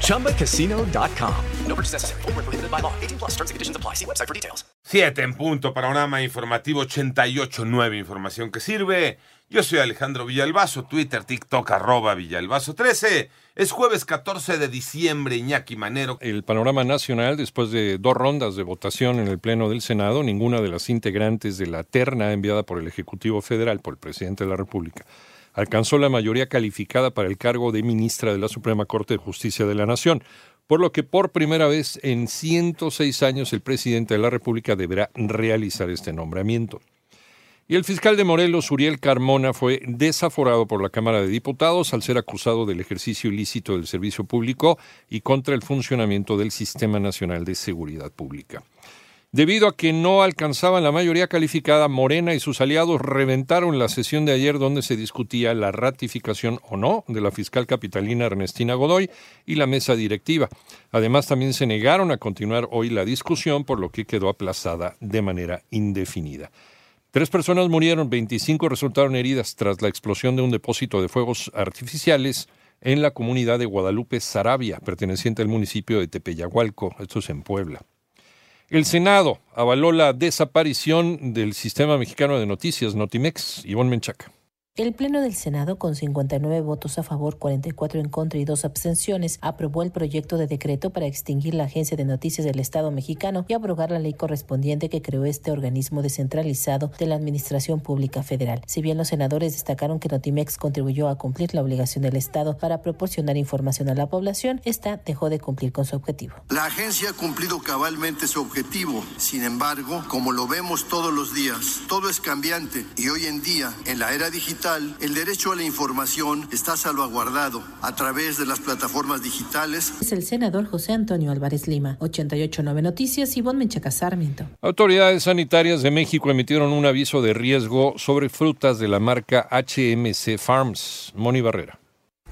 ChumbaCasino.com. No purchase necessary. Full prohibited by law. 18 plus terms and conditions apply. See website for details. 7 en punto. Panorama informativo 88.9. Información que sirve. Yo soy Alejandro Villalbazo. Twitter, TikTok, arroba Villalbazo 13. Es jueves 14 de diciembre, Iñaki Manero. El panorama nacional, después de dos rondas de votación en el Pleno del Senado, ninguna de las integrantes de la terna enviada por el Ejecutivo Federal, por el presidente de la República, alcanzó la mayoría calificada para el cargo de ministra de la Suprema Corte de Justicia de la Nación, por lo que por primera vez en 106 años el presidente de la República deberá realizar este nombramiento. Y el fiscal de Morelos, Uriel Carmona, fue desaforado por la Cámara de Diputados al ser acusado del ejercicio ilícito del servicio público y contra el funcionamiento del Sistema Nacional de Seguridad Pública. Debido a que no alcanzaban la mayoría calificada, Morena y sus aliados reventaron la sesión de ayer donde se discutía la ratificación o no de la fiscal capitalina Ernestina Godoy y la mesa directiva. Además, también se negaron a continuar hoy la discusión, por lo que quedó aplazada de manera indefinida. Tres personas murieron, 25 resultaron heridas tras la explosión de un depósito de fuegos artificiales en la comunidad de Guadalupe, Sarabia, perteneciente al municipio de Tepeyahualco, esto es en Puebla. El Senado avaló la desaparición del Sistema Mexicano de Noticias, Notimex, Ivonne Menchaca. El Pleno del Senado, con 59 votos a favor, 44 en contra y dos abstenciones, aprobó el proyecto de decreto para extinguir la Agencia de Noticias del Estado mexicano y abrogar la ley correspondiente que creó este organismo descentralizado de la Administración Pública Federal. Si bien los senadores destacaron que Notimex contribuyó a cumplir la obligación del Estado para proporcionar información a la población, esta dejó de cumplir con su objetivo. La agencia ha cumplido cabalmente su objetivo. Sin embargo, como lo vemos todos los días, todo es cambiante y hoy en día, en la era digital, el derecho a la información está salvaguardado a través de las plataformas digitales. Es el senador José Antonio Álvarez Lima, 889 Noticias, Ivonne Menchaca Sarmiento. Autoridades sanitarias de México emitieron un aviso de riesgo sobre frutas de la marca HMC Farms. Moni Barrera.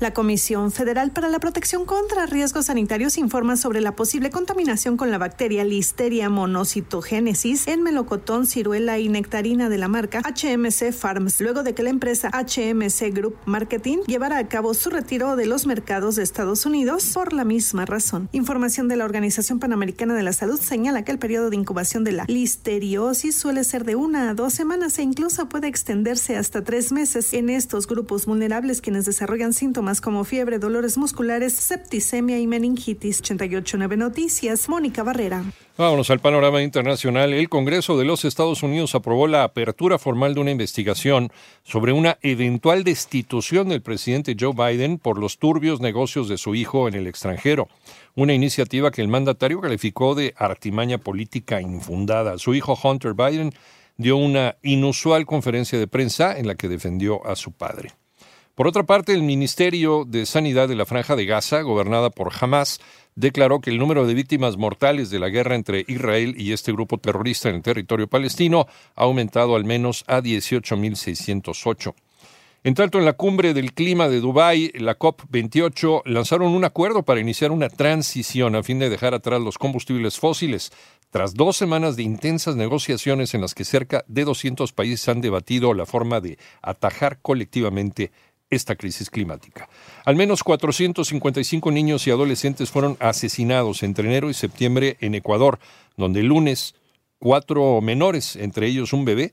La Comisión Federal para la Protección contra Riesgos Sanitarios informa sobre la posible contaminación con la bacteria Listeria monocytogenesis en melocotón, ciruela y nectarina de la marca HMC Farms, luego de que la empresa HMC Group Marketing llevara a cabo su retiro de los mercados de Estados Unidos por la misma razón. Información de la Organización Panamericana de la Salud señala que el periodo de incubación de la listeriosis suele ser de una a dos semanas e incluso puede extenderse hasta tres meses en estos grupos vulnerables quienes desarrollan síntomas como fiebre, dolores musculares, septicemia y meningitis. 889 Noticias, Mónica Barrera. Vámonos al panorama internacional. El Congreso de los Estados Unidos aprobó la apertura formal de una investigación sobre una eventual destitución del presidente Joe Biden por los turbios negocios de su hijo en el extranjero. Una iniciativa que el mandatario calificó de artimaña política infundada. Su hijo Hunter Biden dio una inusual conferencia de prensa en la que defendió a su padre. Por otra parte, el Ministerio de Sanidad de la Franja de Gaza, gobernada por Hamas, declaró que el número de víctimas mortales de la guerra entre Israel y este grupo terrorista en el territorio palestino ha aumentado al menos a 18.608. En tanto, en la cumbre del clima de Dubái, la COP28, lanzaron un acuerdo para iniciar una transición a fin de dejar atrás los combustibles fósiles, tras dos semanas de intensas negociaciones en las que cerca de 200 países han debatido la forma de atajar colectivamente esta crisis climática. Al menos 455 niños y adolescentes fueron asesinados entre enero y septiembre en Ecuador, donde el lunes cuatro menores, entre ellos un bebé,